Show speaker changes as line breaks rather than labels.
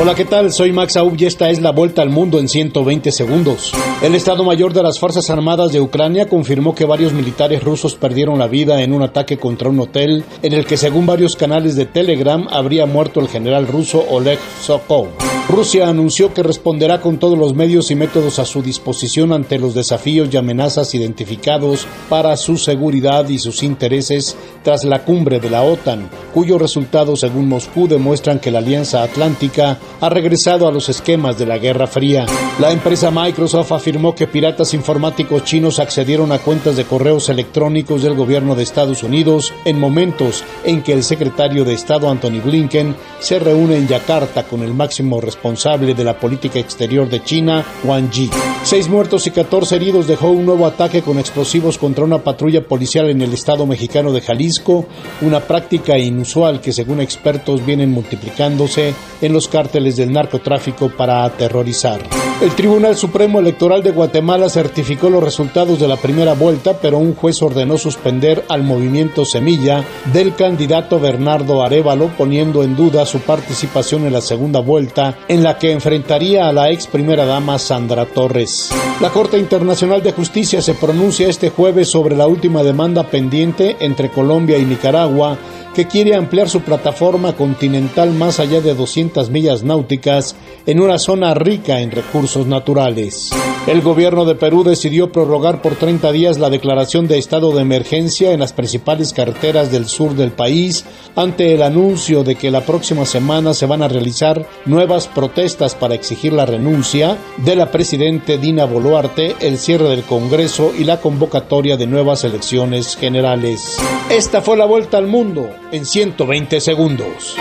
Hola, ¿qué tal? Soy Max Aub y esta es la vuelta al mundo en 120 segundos. El Estado Mayor de las Fuerzas Armadas de Ucrania confirmó que varios militares rusos perdieron la vida en un ataque contra un hotel en el que según varios canales de Telegram habría muerto el general ruso Oleg Sokov. Rusia anunció que responderá con todos los medios y métodos a su disposición ante los desafíos y amenazas identificados para su seguridad y sus intereses tras la cumbre de la OTAN, cuyos resultados, según Moscú, demuestran que la Alianza Atlántica ha regresado a los esquemas de la Guerra Fría. La empresa Microsoft afirmó que piratas informáticos chinos accedieron a cuentas de correos electrónicos del gobierno de Estados Unidos en momentos en que el secretario de Estado Anthony Blinken se reúne en Yakarta con el máximo responsable responsable de la política exterior de China, Wang Yi. Seis muertos y 14 heridos dejó un nuevo ataque con explosivos contra una patrulla policial en el estado mexicano de Jalisco, una práctica inusual que según expertos vienen multiplicándose en los cárteles del narcotráfico para aterrorizar. El Tribunal Supremo Electoral de Guatemala certificó los resultados de la primera vuelta, pero un juez ordenó suspender al movimiento Semilla del candidato Bernardo Arevalo, poniendo en duda su participación en la segunda vuelta en la que enfrentaría a la ex primera dama Sandra Torres. La Corte Internacional de Justicia se pronuncia este jueves sobre la última demanda pendiente entre Colombia y Nicaragua que quiere ampliar su plataforma continental más allá de 200 millas náuticas en una zona rica en recursos naturales. El gobierno de Perú decidió prorrogar por 30 días la declaración de estado de emergencia en las principales carreteras del sur del país ante el anuncio de que la próxima semana se van a realizar nuevas protestas para exigir la renuncia de la presidente Dina Boluarte, el cierre del Congreso y la convocatoria de nuevas elecciones generales. Esta fue la vuelta al mundo en 120 segundos.